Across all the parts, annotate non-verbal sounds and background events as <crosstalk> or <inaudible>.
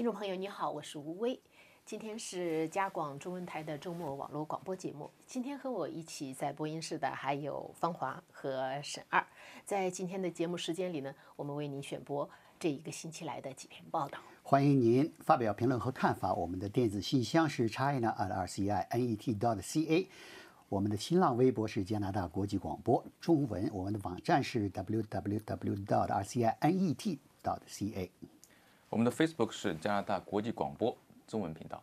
听众朋友，你好，我是吴威。今天是加广中文台的周末网络广播节目。今天和我一起在播音室的还有芳华和沈二。在今天的节目时间里呢，我们为您选播这一个星期来的几篇报道。欢迎您发表评论和看法。我们的电子信箱是 china at r c i n e t dot c a。我们的新浪微博是加拿大国际广播中文。我们的网站是 w w w dot r c i n e t dot c a。我们的 Facebook 是加拿大国际广播中文频道。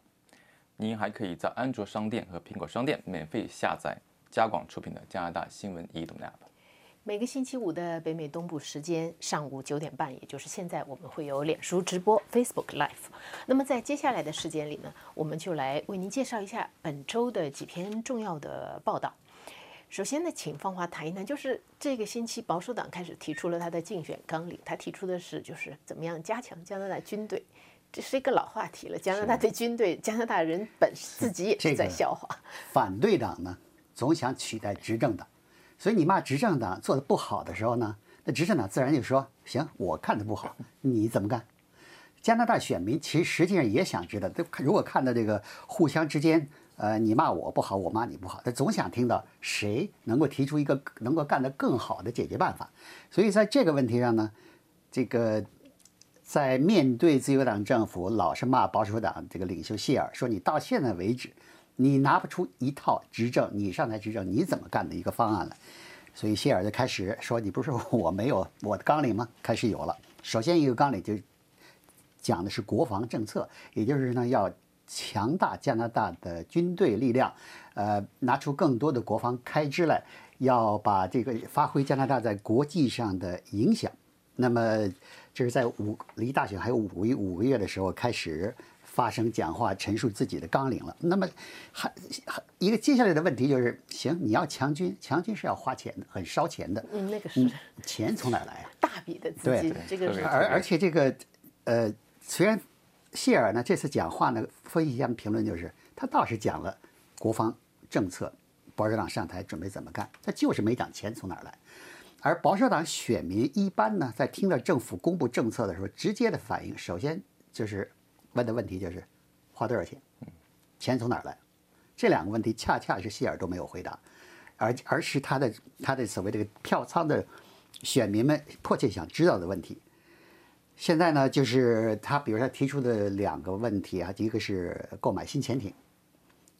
您还可以在安卓商店和苹果商店免费下载加广出品的加拿大新闻移动 App。每个星期五的北美东部时间上午九点半，也就是现在，我们会有脸书直播 Facebook Live。那么在接下来的时间里呢，我们就来为您介绍一下本周的几篇重要的报道。首先呢，请芳华谈一谈，就是这个星期保守党开始提出了他的竞选纲领，他提出的是就是怎么样加强加拿大军队，这是一个老话题了。加拿大对军队，加拿大人本自己也是在笑话。<laughs> 反对党呢，总想取代执政党，所以你骂执政党做的不好的时候呢，那执政党自然就说：行，我看的不好，你怎么干？加拿大选民其实实际上也想知道，都如果看到这个互相之间。呃，你骂我不好，我骂你不好，他总想听到谁能够提出一个能够干得更好的解决办法。所以在这个问题上呢，这个在面对自由党政府老是骂保守党这个领袖谢尔说，你到现在为止，你拿不出一套执政，你上台执政你怎么干的一个方案来。所以谢尔就开始说，你不是说我没有我的纲领吗？开始有了。首先一个纲领就讲的是国防政策，也就是呢要。强大加拿大的军队力量，呃，拿出更多的国防开支来，要把这个发挥加拿大在国际上的影响。那么，这是在五离大选还有五个五个月的时候开始发声讲话，陈述自己的纲领了。那么，还还一个接下来的问题就是：行，你要强军，强军是要花钱的，很烧钱的。嗯，那个是钱从哪来啊？大笔的资金，这个是。而而且这个，呃，虽然。谢尔呢？这次讲话呢，分析家评论就是，他倒是讲了国防政策，保守党上台准备怎么干，他就是没讲钱从哪儿来。而保守党选民一般呢，在听到政府公布政策的时候，直接的反应，首先就是问的问题就是花多少钱，钱从哪儿来？这两个问题恰恰是谢尔都没有回答，而而是他的他的所谓这个票仓的选民们迫切想知道的问题。现在呢，就是他，比如他提出的两个问题啊，一个是购买新潜艇，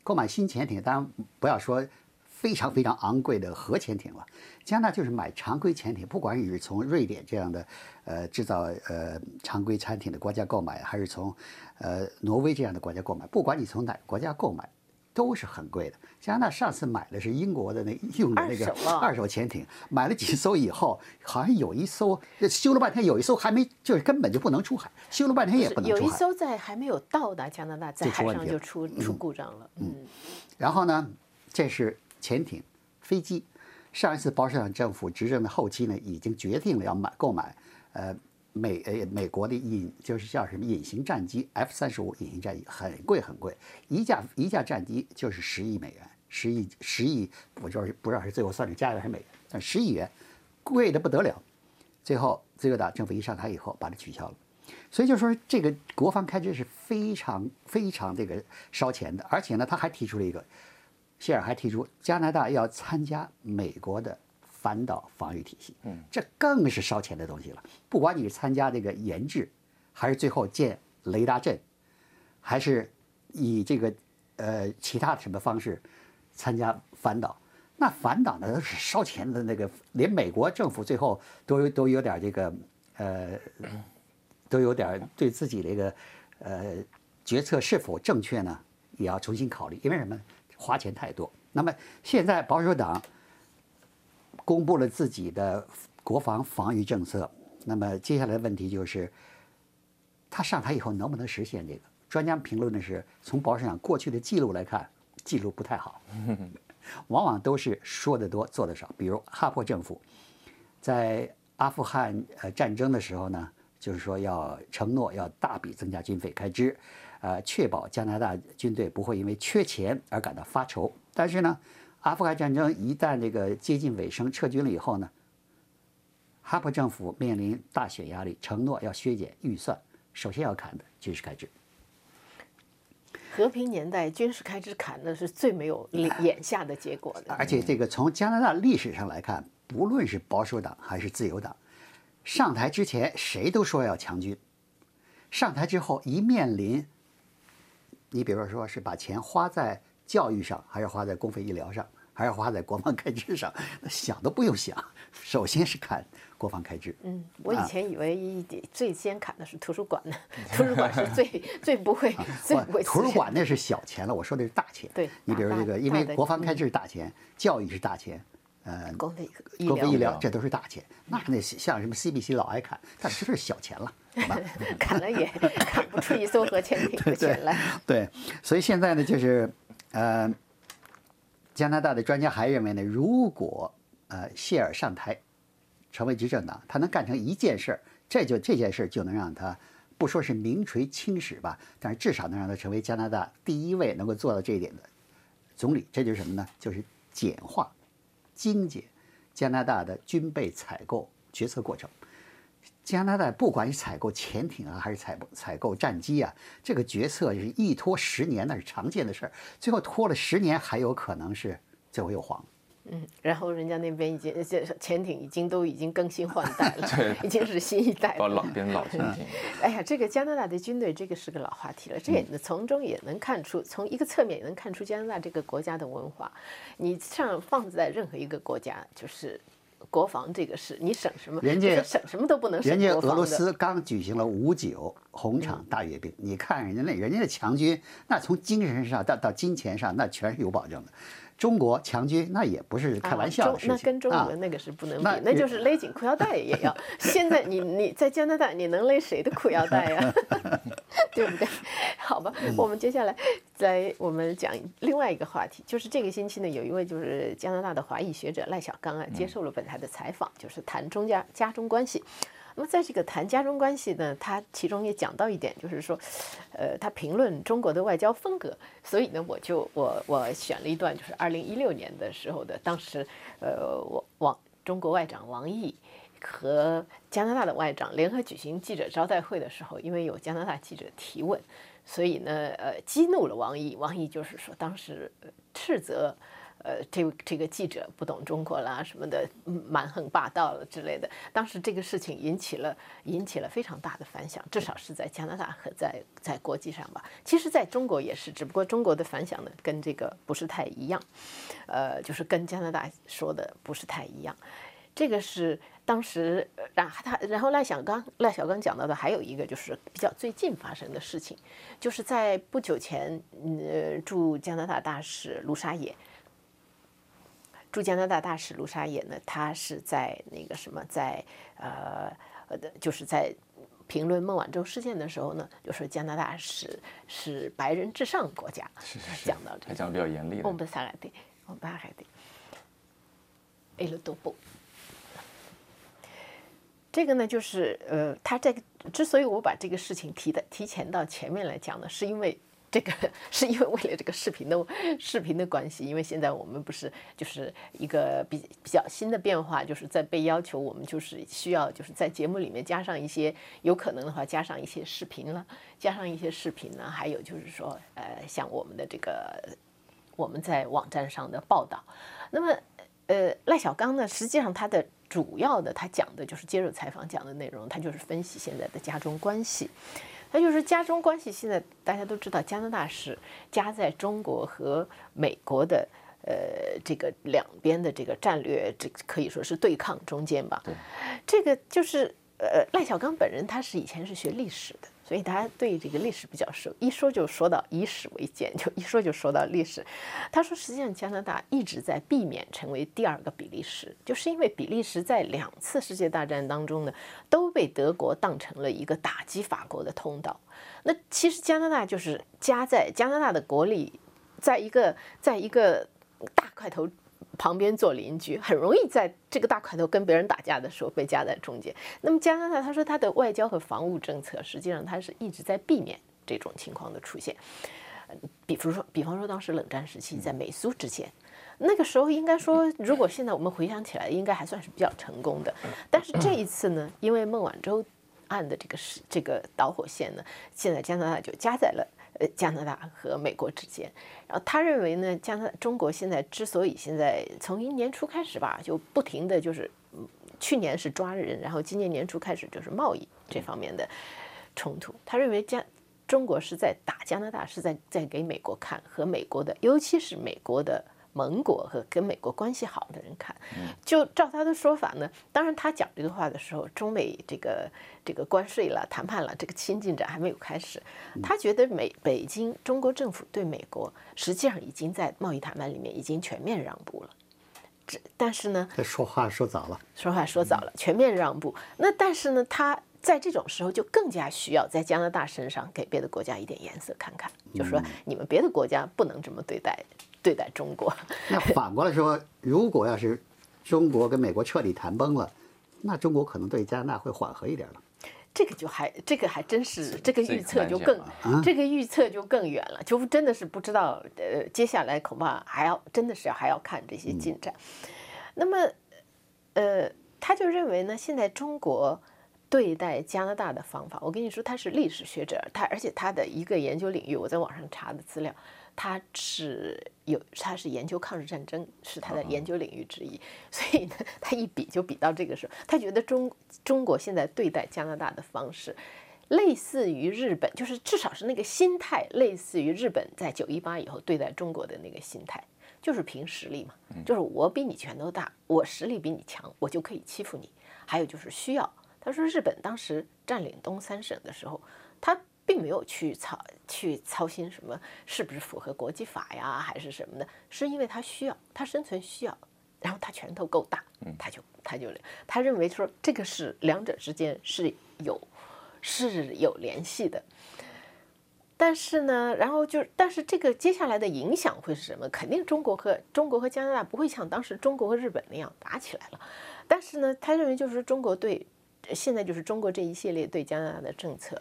购买新潜艇，当然不要说非常非常昂贵的核潜艇了，加拿大就是买常规潜艇，不管你是从瑞典这样的呃制造呃常规潜艇的国家购买，还是从呃挪威这样的国家购买，不管你从哪个国家购买。都是很贵的。加拿大上次买的是英国的那用的那个二手潜艇，买了几艘以后，好像有一艘修了半天，有一艘还没，就是根本就不能出海，修了半天也不能出海。有一艘在还没有到达加拿大，在海上就出出故障了。嗯，然后呢，这是潜艇、飞机。上一次保守党政府执政的后期呢，已经决定了要买购买，呃。美呃，美国的隐就是叫什么隐形战机 F 三十五隐形战机很贵很贵，一架一架战机就是十亿美元，十亿十亿，我就是不知道是最后算是加元还是美元，但十亿元贵的不得了。最后自由党政府一上台以后把它取消了，所以就说这个国防开支是非常非常这个烧钱的，而且呢他还提出了一个，谢尔还提出加拿大要参加美国的。反导防御体系，嗯，这更是烧钱的东西了。不管你是参加这个研制，还是最后建雷达阵，还是以这个呃其他的什么方式参加反导，那反导呢都是烧钱的那个，连美国政府最后都都有点这个呃，都有点对自己这个呃决策是否正确呢，也要重新考虑，因为什么？花钱太多。那么现在保守党。公布了自己的国防防御政策，那么接下来的问题就是，他上台以后能不能实现这个？专家评论的是，从保守党过去的记录来看，记录不太好，<laughs> 往往都是说的多做的少。比如哈珀政府在阿富汗呃战争的时候呢，就是说要承诺要大笔增加军费开支，呃，确保加拿大军队不会因为缺钱而感到发愁。但是呢？阿富汗战争一旦这个接近尾声，撤军了以后呢，哈珀政府面临大选压力，承诺要削减预算，首先要砍的军事开支。和平年代军事开支砍的是最没有眼下的结果的。而且这个从加拿大历史上来看，不论是保守党还是自由党，上台之前谁都说要强军，上台之后一面临，你比如说是把钱花在教育上，还是花在公费医疗上，还是花在国防开支上，<laughs> 想都不用想，首先是砍。国防开支，嗯，我以前以为最先砍的是图书馆呢，图书馆是最最不会 <laughs> 最不会。图书馆那是小钱了，我说的是大钱。对，你比如这个，因为国防开支是大钱，教育是大钱，呃，公费医疗这都是大钱。那那像什么 CBC 老爱砍，但这是小钱了，<laughs> 好吧？砍了也砍不出一艘核潜艇的钱来。对，所以现在呢，就是呃，加拿大的专家还认为呢，如果呃谢尔上台。成为执政党，他能干成一件事儿，这就这件事儿就能让他不说是名垂青史吧，但是至少能让他成为加拿大第一位能够做到这一点的总理。这就是什么呢？就是简化、精简加拿大的军备采购决策过程。加拿大不管是采购潜艇啊，还是采采购战机啊，这个决策是一拖十年，那是常见的事儿。最后拖了十年，还有可能是最后又黄。嗯，然后人家那边已经这潜艇已经都已经更新换代了，<laughs> 对已经是新一代。老变老潜艇。<laughs> 哎呀，这个加拿大的军队，这个是个老话题了。这也从中也能看出，从一个侧面也能看出加拿大这个国家的文化。你上放在任何一个国家，就是国防这个事，你省什么？人家省什么都不能省。人家俄罗斯刚举行了五九红场大阅兵，你看人家那人家的强军，那从精神上到到金钱上，那全是有保证的。中国强军那也不是开玩笑的事情，那跟中国那个是不能比，那就是勒紧裤腰带也要。<laughs> 现在你你在加拿大，你能勒谁的裤腰带呀？<laughs> 对不对？好吧，我们接下来再我们讲另外一个话题，就是这个星期呢，有一位就是加拿大的华裔学者赖小刚啊，接受了本台的采访，就是谈中加加中关系。那么在这个谈家中关系呢，他其中也讲到一点，就是说，呃，他评论中国的外交风格，所以呢，我就我我选了一段，就是二零一六年的时候的，当时，呃，我王中国外长王毅和加拿大的外长联合举行记者招待会的时候，因为有加拿大记者提问，所以呢，呃，激怒了王毅，王毅就是说当时斥责。呃，这这个记者不懂中国啦，什么的蛮横霸道了之类的。当时这个事情引起了引起了非常大的反响，至少是在加拿大和在在国际上吧。其实在中国也是，只不过中国的反响呢跟这个不是太一样，呃，就是跟加拿大说的不是太一样。这个是当时，然后他然后赖小刚赖小刚讲到的还有一个就是比较最近发生的事情，就是在不久前，呃，驻加拿大大使卢沙野。驻加拿大大使卢沙野呢，他是在那个什么，在呃呃，就是在评论孟晚舟事件的时候呢，就说加拿大是是白人至上国家，讲到这个，他讲的比较严厉。我们撒海的，我们巴海的，A 了都不。这个呢，就是呃，他这个之所以我把这个事情提的提前到前面来讲呢，是因为。这个是因为为了这个视频的视频的关系，因为现在我们不是就是一个比比较新的变化，就是在被要求我们就是需要就是在节目里面加上一些有可能的话加上一些视频了，加上一些视频呢，还有就是说呃像我们的这个我们在网站上的报道，那么呃赖小刚呢，实际上他的主要的他讲的就是接受采访讲的内容，他就是分析现在的家中关系。他就是加中关系，现在大家都知道，加拿大是夹在中国和美国的呃这个两边的这个战略，这可以说是对抗中间吧。这个就是呃赖小刚本人，他是以前是学历史的。所以他对这个历史比较熟，一说就说到以史为鉴，就一说就说到历史。他说，实际上加拿大一直在避免成为第二个比利时，就是因为比利时在两次世界大战当中呢，都被德国当成了一个打击法国的通道。那其实加拿大就是夹在加拿大的国力，在一个在一个大块头。旁边做邻居，很容易在这个大块头跟别人打架的时候被夹在中间。那么加拿大，他说他的外交和防务政策，实际上他是一直在避免这种情况的出现。比如说，比方说当时冷战时期在美苏之间，那个时候应该说，如果现在我们回想起来，应该还算是比较成功的。但是这一次呢，因为孟晚舟案的这个是这个导火线呢，现在加拿大就加在了呃加拿大和美国之间。然后他认为呢，加拿中国现在之所以现在从一年初开始吧，就不停的就是，去年是抓人，然后今年年初开始就是贸易这方面的冲突。他认为加中国是在打加拿大，是在在给美国看，和美国的，尤其是美国的。盟国和跟美国关系好的人看，就照他的说法呢，当然他讲这个话的时候，中美这个这个关税了、谈判了，这个新进展还没有开始。他觉得美北京中国政府对美国实际上已经在贸易谈判里面已经全面让步了。这但是呢，这说话说早了，说话说早了，全面让步。那但是呢，他在这种时候就更加需要在加拿大身上给别的国家一点颜色看看，就说你们别的国家不能这么对待。对待中国，<laughs> 那反过来说，如果要是中国跟美国彻底谈崩了，那中国可能对加拿大会缓和一点了。这个就还这个还真是这个预测就更这个预测就更远了，就真的是不知道呃，接下来恐怕还要真的是还要看这些进展。那么呃，他就认为呢，现在中国对待加拿大的方法，我跟你说，他是历史学者，他而且他的一个研究领域，我在网上查的资料。他是有，他是研究抗日战争，是他的研究领域之一，所以呢，他一比就比到这个时候，他觉得中中国现在对待加拿大的方式，类似于日本，就是至少是那个心态，类似于日本在九一八以后对待中国的那个心态，就是凭实力嘛，就是我比你拳头大，我实力比你强，我就可以欺负你。还有就是需要，他说日本当时占领东三省的时候，他。并没有去操去操心什么是不是符合国际法呀，还是什么的，是因为他需要，他生存需要，然后他拳头够大，他就他就他认为说这个是两者之间是有是有联系的。但是呢，然后就但是这个接下来的影响会是什么？肯定中国和中国和加拿大不会像当时中国和日本那样打起来了。但是呢，他认为就是中国对现在就是中国这一系列对加拿大的政策。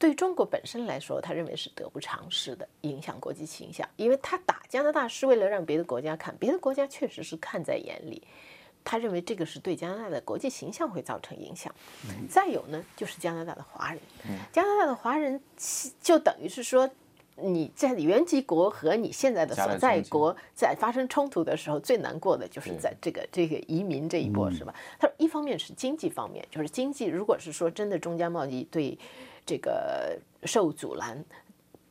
对中国本身来说，他认为是得不偿失的，影响国际形象。因为他打加拿大是为了让别的国家看，别的国家确实是看在眼里。他认为这个是对加拿大的国际形象会造成影响。再有呢，就是加拿大的华人，加拿大的华人就等于是说，你在原籍国和你现在的所在国在发生冲突的时候，最难过的就是在这个这个移民这一波，是吧？他说，一方面是经济方面，就是经济，如果是说真的中加贸易对。这个受阻拦，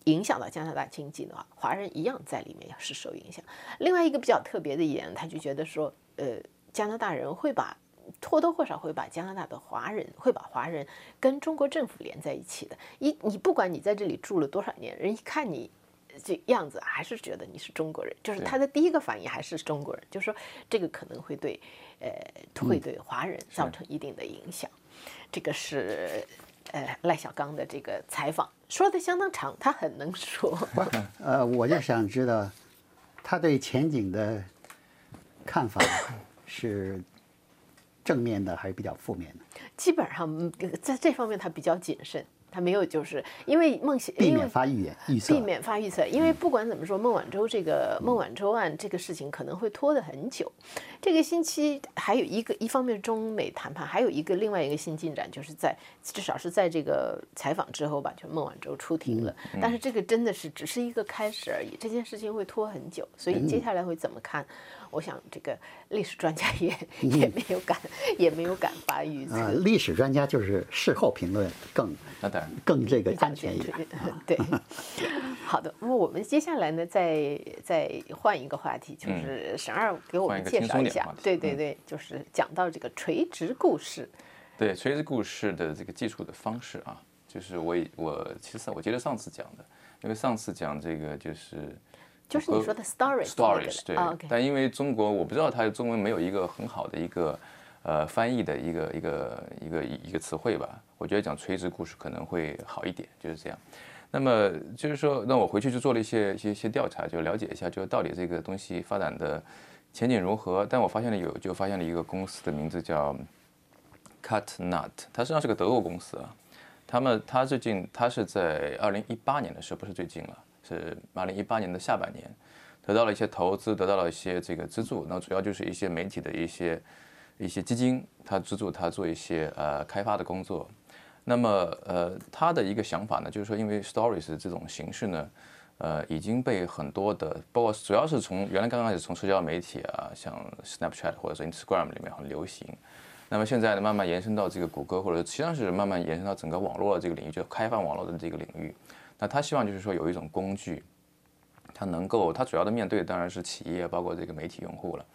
影响到加拿大经济的话，华人一样在里面是受影响。另外一个比较特别的一点，他就觉得说，呃，加拿大人会把或多或少会把加拿大的华人会把华人跟中国政府连在一起的。一你不管你在这里住了多少年，人一看你这样子，还是觉得你是中国人，就是他的第一个反应还是中国人，就是说这个可能会对呃会对华人造成一定的影响。这个是。呃，赖小刚的这个采访说的相当长，他很能说。呃，我就想知道他对前景的看法是正面的还是比较负面的？基本上在这方面他比较谨慎。他没有，就是因为孟想避免发预言预测，避免发预测，因为不管怎么说，孟晚舟这个孟晚舟案这个事情可能会拖得很久。这个星期还有一个，一方面中美谈判，还有一个另外一个新进展，就是在至少是在这个采访之后吧，就孟晚舟出庭了。但是这个真的是只是一个开始而已，这件事情会拖很久，所以接下来会怎么看？我想这个历史专家也 <laughs> 也没有敢也没有敢发预测。历史专家就是事后评论更那当然更这个安全一点。<laughs> 对，<laughs> 好的。那么我们接下来呢，再再换一个话题，就是沈二给我们介绍一下。对对对，就是讲到这个垂直故事。对垂直故事的这个技术的方式啊，就是我我其实我记得上次讲的，因为上次讲这个就是。就是你说的 stories，stories 对，哦，但因为中国我不知道它中文没有一个很好的一个呃翻译的一个一个一个一个词汇吧，我觉得讲垂直故事可能会好一点，就是这样。那么就是说，那我回去就做了一些一些一些调查，就了解一下，就到底这个东西发展的前景如何。但我发现了有，就发现了一个公司的名字叫 Cut Nut，它实际上是个德国公司啊。他们他最近他是在二零一八年的时候，不是最近了。是二零一八年的下半年，得到了一些投资，得到了一些这个资助。那主要就是一些媒体的一些一些基金，他资助他做一些呃开发的工作。那么呃，他的一个想法呢，就是说，因为 Stories 这种形式呢，呃，已经被很多的，包括主要是从原来刚开始从社交媒体啊，像 Snapchat 或者说 Instagram 里面很流行，那么现在呢，慢慢延伸到这个谷歌，或者实际上是慢慢延伸到整个网络的这个领域，就开放网络的这个领域。那他希望就是说有一种工具，它能够，它主要的面对当然是企业，包括这个媒体用户了，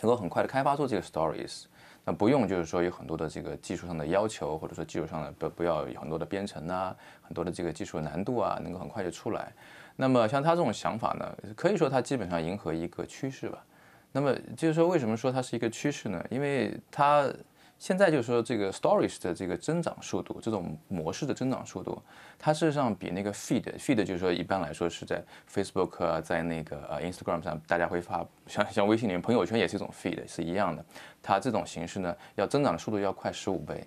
能够很快的开发出这个 Stories。那不用就是说有很多的这个技术上的要求，或者说技术上的不不要有很多的编程啊，很多的这个技术难度啊，能够很快就出来。那么像他这种想法呢，可以说他基本上迎合一个趋势吧。那么就是说为什么说它是一个趋势呢？因为它。现在就是说，这个 Stories 的这个增长速度，这种模式的增长速度，它事实上比那个 Feed，Feed 就是说一般来说是在 Facebook 啊，在那个呃 Instagram 上，大家会发，像像微信里面朋友圈也是一种 Feed，是一样的。它这种形式呢，要增长的速度要快十五倍，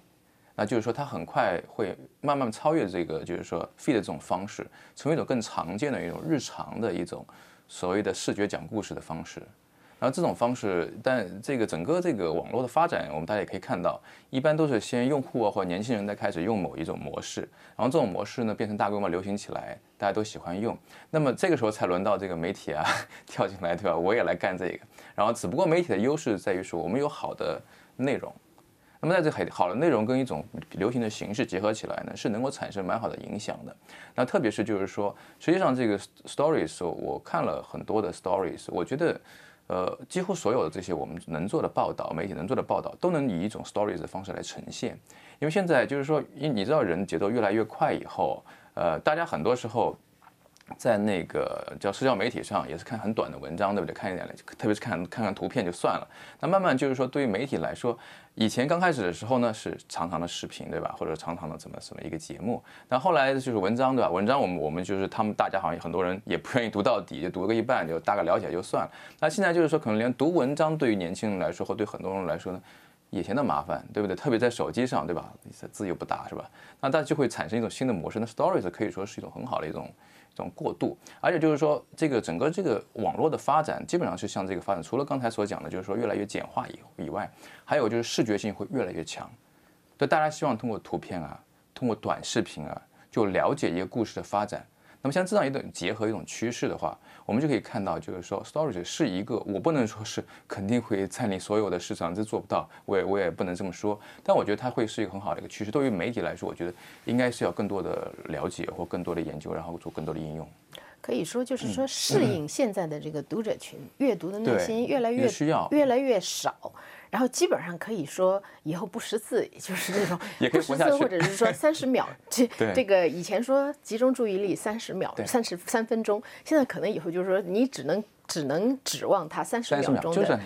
那就是说它很快会慢慢超越这个，就是说 Feed 的这种方式，成为一种更常见的一种日常的一种所谓的视觉讲故事的方式。然后这种方式，但这个整个这个网络的发展，我们大家也可以看到，一般都是先用户啊或者年轻人在开始用某一种模式，然后这种模式呢变成大规模流行起来，大家都喜欢用，那么这个时候才轮到这个媒体啊 <laughs> 跳进来，对吧？我也来干这个。然后只不过媒体的优势在于说，我们有好的内容，那么在这很好的内容跟一种流行的形式结合起来呢，是能够产生蛮好的影响的。那特别是就是说，实际上这个 stories，我看了很多的 stories，我觉得。呃，几乎所有的这些我们能做的报道，媒体能做的报道，都能以一种 stories 的方式来呈现。因为现在就是说，因你知道人节奏越来越快以后，呃，大家很多时候。在那个叫社交媒体上，也是看很短的文章，对不对？看一点，特别是看看看图片就算了。那慢慢就是说，对于媒体来说，以前刚开始的时候呢，是长长的视频，对吧？或者长长的怎么什么一个节目。那后来就是文章，对吧？文章我们我们就是他们大家好像很多人也不愿意读到底，就读个一半就大概了解就算了。那现在就是说，可能连读文章对于年轻人来说，或对很多人来说呢，也嫌的麻烦，对不对？特别在手机上，对吧？字又不大，是吧？那大家就会产生一种新的模式。那 Stories 可以说是一种很好的一种。这种过渡，而且就是说，这个整个这个网络的发展，基本上是向这个发展。除了刚才所讲的，就是说越来越简化以以外，还有就是视觉性会越来越强。对，大家希望通过图片啊，通过短视频啊，就了解一个故事的发展。那么像这样一种结合一种趋势的话，我们就可以看到，就是说，storage 是一个，我不能说是肯定会占领所有的市场，这做不到，我也我也不能这么说。但我觉得它会是一个很好的一个趋势。对于媒体来说，我觉得应该是要更多的了解或更多的研究，然后做更多的应用。可以说，就是说适应现在的这个读者群，阅读的内心越来越需要，越来越少。然后基本上可以说，以后不识字，也就是那种不识字，或者是说三十秒，<laughs> 这这个以前说集中注意力三十秒，三十三分钟，现在可能以后就是说你只能只能指望他三十秒钟的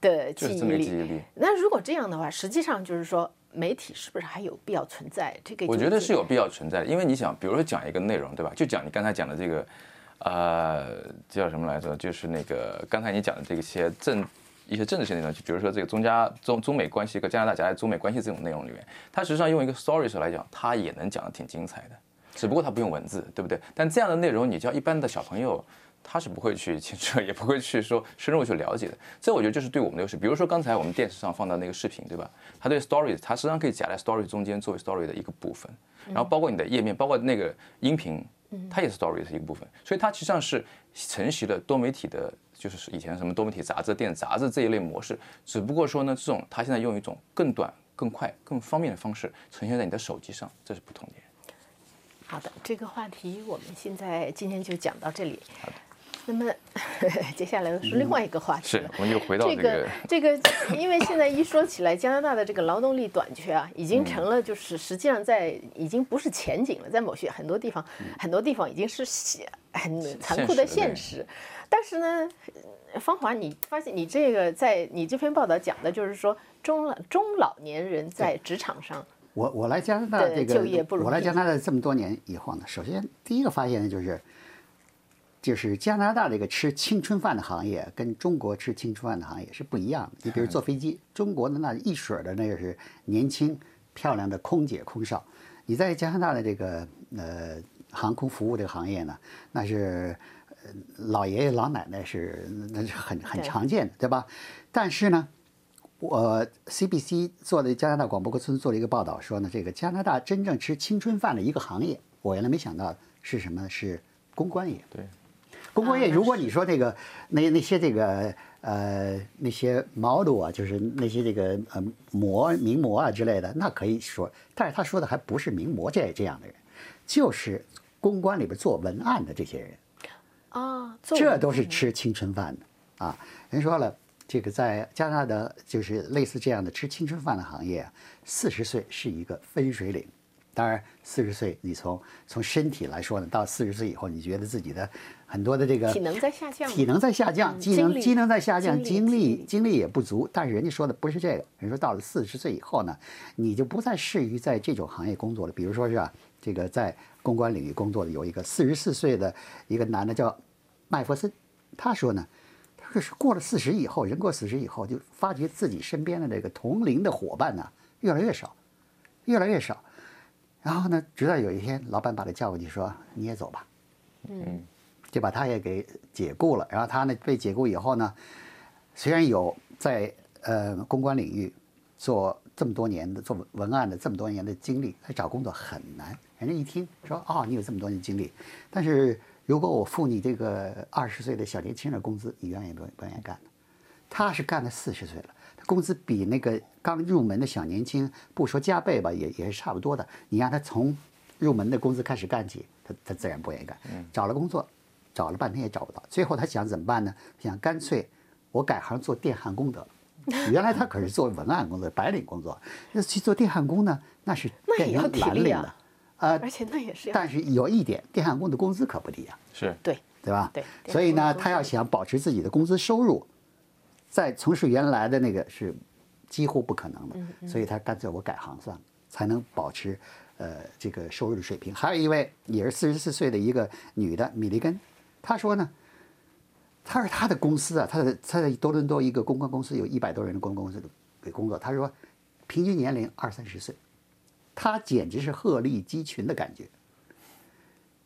的记忆力。那如果这样的话，实际上就是说媒体是不是还有必要存在？这个我觉得是有必要存在的，因为你想，比如说讲一个内容，对吧？就讲你刚才讲的这个，呃，叫什么来着？就是那个刚才你讲的这些政。一些政治性内容，就比如说这个中加中中美关系和加拿大夹在中美关系这种内容里面，它实际上用一个 stories 来讲，它也能讲的挺精彩的，只不过它不用文字，对不对？但这样的内容，你叫一般的小朋友，他是不会去清楚，也不会去说深入去了解的。这我觉得就是对我们的优势。比如说刚才我们电视上放到那个视频，对吧？它对 stories，它实际上可以夹在 story 中间作为 story 的一个部分，然后包括你的页面，包括那个音频，它也是 story 的一个部分。所以它实际上是承袭了多媒体的。就是以前什么多媒体杂志、电子杂志这一类模式，只不过说呢，这种它现在用一种更短、更快、更方便的方式呈现在你的手机上，这是不同点。好的，这个话题我们现在今天就讲到这里。那么接下来是另外一个话题，是我们又回到这个这个，因为现在一说起来，加拿大的这个劳动力短缺啊，已经成了就是实际上在已经不是前景了，在某些很多地方，很多地方已经是很残酷的现实。但是呢，芳华，你发现你这个在你这篇报道讲的就是说中老中老年人在职场上，我我来加拿大这个我来加拿大这么多年以后呢，首先第一个发现呢就是，就是加拿大这个吃青春饭的行业跟中国吃青春饭的行业是不一样的。你比如坐飞机，中国的那一水的那个是年轻漂亮的空姐空少，你在加拿大的这个呃航空服务这个行业呢，那是。老爷爷老奶奶是那是很很常见的，对吧？但是呢，我 CBC 做的加拿大广播公司做了一个报道，说呢，这个加拿大真正吃青春饭的一个行业，我原来没想到是什么呢？是公关业。对，公关业，如果你说这个那那些这个呃那些 model 啊，就是那些这个呃模名模啊之类的，那可以说，但是他说的还不是名模这这样的人，就是公关里边做文案的这些人。啊，这都是吃青春饭的啊！人说了，这个在加拿大的就是类似这样的吃青春饭的行业啊，四十岁是一个分水岭。当然，四十岁你从从身体来说呢，到四十岁以后，你觉得自己的很多的这个体能在下降体能在下降，嗯机能机能在下降，精力精力也不足。但是人家说的不是这个，人说到了四十岁以后呢，你就不再适于在这种行业工作了。比如说是啊，这个在公关领域工作的有一个四十四岁的一个男的叫麦弗森，他说呢，他说是过了四十以后，人过四十以后，就发觉自己身边的这个同龄的伙伴呢越来越少，越来越少。然后呢，直到有一天，老板把他叫过去说：“你也走吧。”嗯，就把他也给解雇了。然后他呢被解雇以后呢，虽然有在呃公关领域做这么多年的做文案的这么多年的经历，他找工作很难。人家一听说哦，你有这么多年经历，但是如果我付你这个二十岁的小年轻人工资，你愿意不不愿意干呢？他是干了四十岁了，他工资比那个刚入门的小年轻不说加倍吧，也也是差不多的。你让他从入门的工资开始干起，他他自然不愿意干。找了工作，找了半天也找不到，最后他想怎么办呢？想干脆我改行做电焊工得了。原来他可是做文案工作、白领工作，那去做电焊工呢，那是 <laughs> 那也变成要体力啊蓝领的。呃，而且那也是但是有一点，电焊工的工资可不低啊。是对对吧？对所以呢，他要想保持自己的工资收入，再从事原来的那个是几乎不可能的。嗯所以他干脆我改行算了，才能保持呃这个收入的水平。还有一位也是四十四岁的一个女的米利根，她说呢，她说她的公司啊，她的她在多伦多一个公关公司有一百多人的公关公司给工作，她说平均年龄二三十岁，她简直是鹤立鸡群的感觉。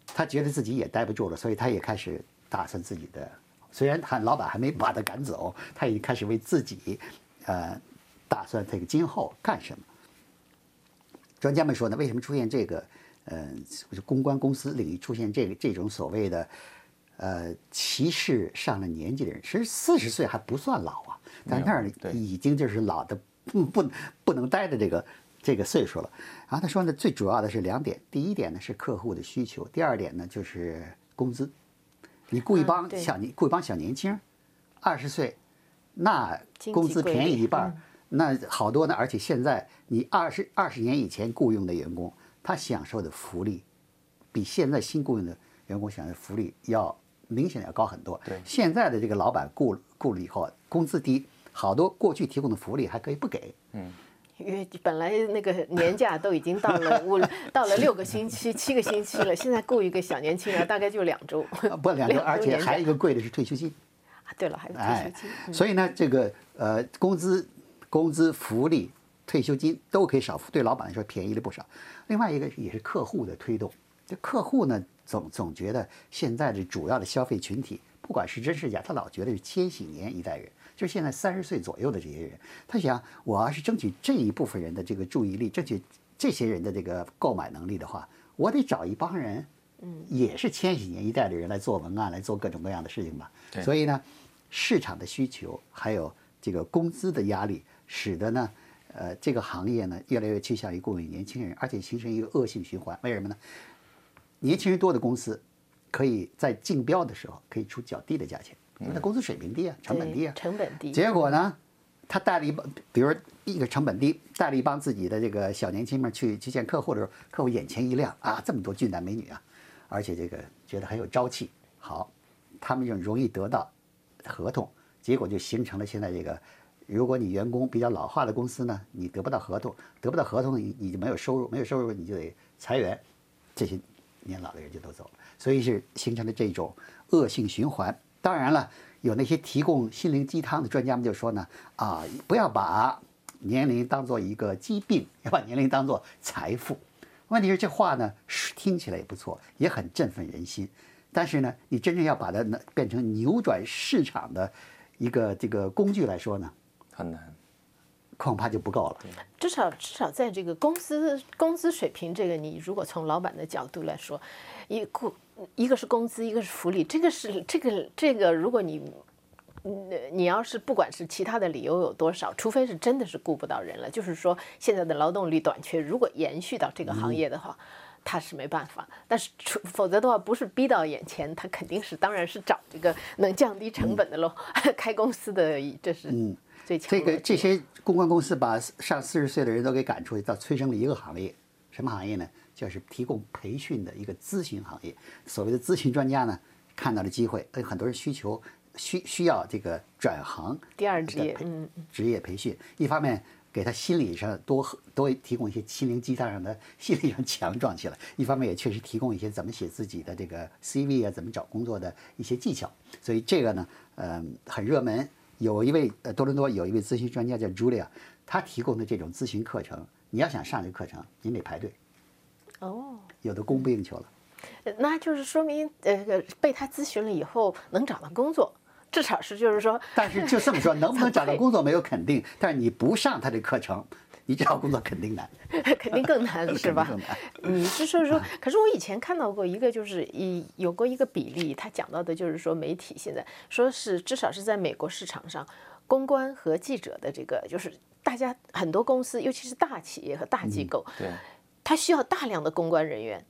她觉得自己也待不住了，所以她也开始打算自己的。虽然他老板还没把他赶走，<laughs> 他已经开始为自己，呃，打算这个今后干什么。专家们说呢，为什么出现这个，呃，就是公关公司领域出现这个这种所谓的，呃，歧视上了年纪的人？其实四十岁还不算老啊，在那儿已经就是老的不不不能待的这个这个岁数了。然后他说呢，最主要的是两点，第一点呢是客户的需求，第二点呢就是工资。你雇一帮小年，雇一帮小年轻，二十岁，那工资便宜一半那好多呢。而且现在你二十二十年以前雇佣的员工，他享受的福利，比现在新雇佣的员工享受福利要明显的要高很多。对现在的这个老板雇雇了以后，工资低，好多过去提供的福利还可以不给。因为本来那个年假都已经到了五 <laughs> 到了六个星期、七个星期了，现在雇一个小年轻人大概就两周。啊不，两周，而且还有一个贵的是退休金。啊，对了，还有退哎休金。，嗯所以呢，这个呃，工资、工资、福利、退休金都可以少付，对老板来说便宜了不少。另外一个也是客户的推动，这客户呢总总觉得现在的主要的消费群体，不管是真是假，他老觉得是千禧年一代人，就是现在三十岁左右的这些人，他想我要是争取这一部分人的这个注意力，争取这些人的这个购买能力的话，我得找一帮人。嗯，也是千禧年一代的人来做文案，来做各种各样的事情吧。对所以呢，市场的需求还有这个工资的压力，使得呢，呃，这个行业呢越来越趋向于雇佣年轻人，而且形成一个恶性循环。为什么呢？年轻人多的公司，可以在竞标的时候可以出较低的价钱，因为它工资水平低啊，成本低啊。成本低。结果呢，他带了一帮，比如一个成本低，带了一帮自己的这个小年轻们去去见客户的时候，客户眼前一亮啊，这么多俊男美女啊，而且这个觉得很有朝气，好，他们就容易得到合同，结果就形成了现在这个，如果你员工比较老化的公司呢，你得不到合同，得不到合同你你就没有收入，没有收入你就得裁员，这些年老的人就都走了，所以是形成了这种恶性循环。当然了，有那些提供心灵鸡汤的专家们就说呢，啊，不要把年龄当做一个疾病，要把年龄当做财富。问题是这话呢，是听起来也不错，也很振奋人心。但是呢，你真正要把它呢变成扭转市场的一个这个工具来说呢，很难。恐怕就不够了。至少至少在这个工资工资水平这个，你如果从老板的角度来说，一个一个是工资，一个是福利，这个是这个这个，如果你。嗯，你要是不管是其他的理由有多少，除非是真的是雇不到人了，就是说现在的劳动力短缺，如果延续到这个行业的话，他是没办法。但是除否则的话，不是逼到眼前，他肯定是当然是找这个能降低成本的喽。<laughs> 开公司的这是最强。这个这些公关公司把上四十岁的人都给赶出去，到催生了一个行业，什么行业呢？就是提供培训的一个咨询行业。所谓的咨询专家呢，看到了机会，有很多人需求。需需要这个转行第二职业，嗯，职业培训，一方面给他心理上多多提供一些心灵鸡汤，让他 <laughs> 心理上强壮起来；一方面也确实提供一些怎么写自己的这个 CV 啊，怎么找工作的一些技巧。所以这个呢，嗯，很热门。有一位呃多伦多有一位咨询专家叫 Julia，他提供的这种咨询课程，你要想上这个课程，您得排队。哦，有的供不应求了。那就是说明，呃，被他咨询了以后能找到工作。至少是，就是说，<laughs> 但是就这么说，能不能找到工作没有 <laughs> 肯定。但是你不上他的课程，你找工作肯定难，<laughs> 肯定更难，是吧？嗯，就是说，可是我以前看到过一个，就是一有过一个比例，他讲到的就是说，媒体现在说是至少是在美国市场上，公关和记者的这个，就是大家很多公司，尤其是大企业和大机构，对，他需要大量的公关人员。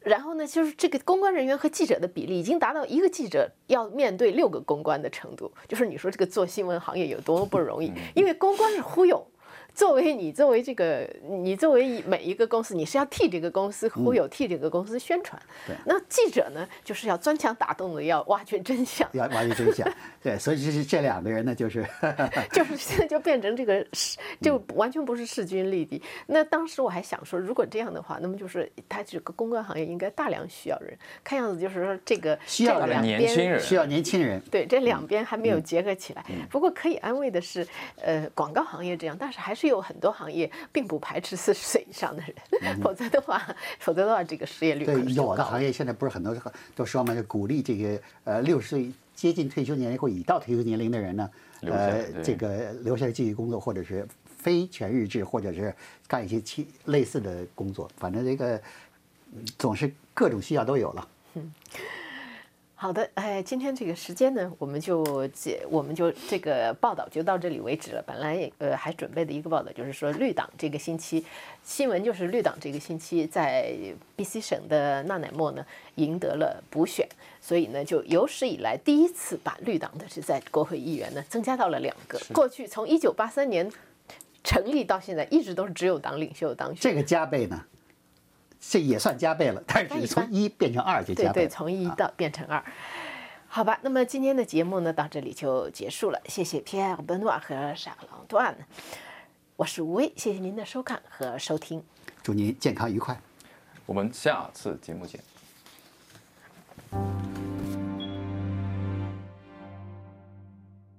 然后呢，就是这个公关人员和记者的比例已经达到一个记者要面对六个公关的程度。就是你说这个做新闻行业有多么不容易，因为公关是忽悠。作为你，作为这个，你作为每一个公司，你是要替这个公司忽悠，替这个公司宣传。对。那记者呢，就是要钻墙打洞的，要挖掘真相。要 <laughs> 挖掘真相。对，所以这是这两个人呢，就是 <laughs> <laughs> 就是现在就变成这个势，就完全不是势均力敌。那当时我还想说，如果这样的话，那么就是他这个公关行业应该大量需要人。看样子就是说这个需要年轻人，需要年轻人。对，这两边还没有结合起来。不过可以安慰的是，呃，广告行业这样，但是还是。有很多行业并不排斥四十岁以上的人，<laughs> 否则的话，否则的话，这个失业率对有的行业现在不是很多都说嘛，就鼓励这个呃六十岁接近退休年龄或已到退休年龄的人呢，呃，这个留下来继续工作，或者是非全日制，或者是干一些其类似的工作，反正这个总是各种需要都有了。好的，哎，今天这个时间呢，我们就解，我们就这个报道就到这里为止了。本来呃还准备的一个报道就是说，绿党这个星期新闻就是绿党这个星期在 BC 省的纳乃莫呢赢得了补选，所以呢就有史以来第一次把绿党的是在国会议员呢增加到了两个。过去从一九八三年成立到现在，一直都是只有党领袖当选。这个加倍呢？这也算加倍了，但是从一变成二就加倍。对对，从一到变成二，好吧。那么今天的节目呢，到这里就结束了。谢谢 Pierre Benoit 和沙克朗段，我是吴威，谢谢您的收看和收听，祝您健康愉快，我们下次节目见。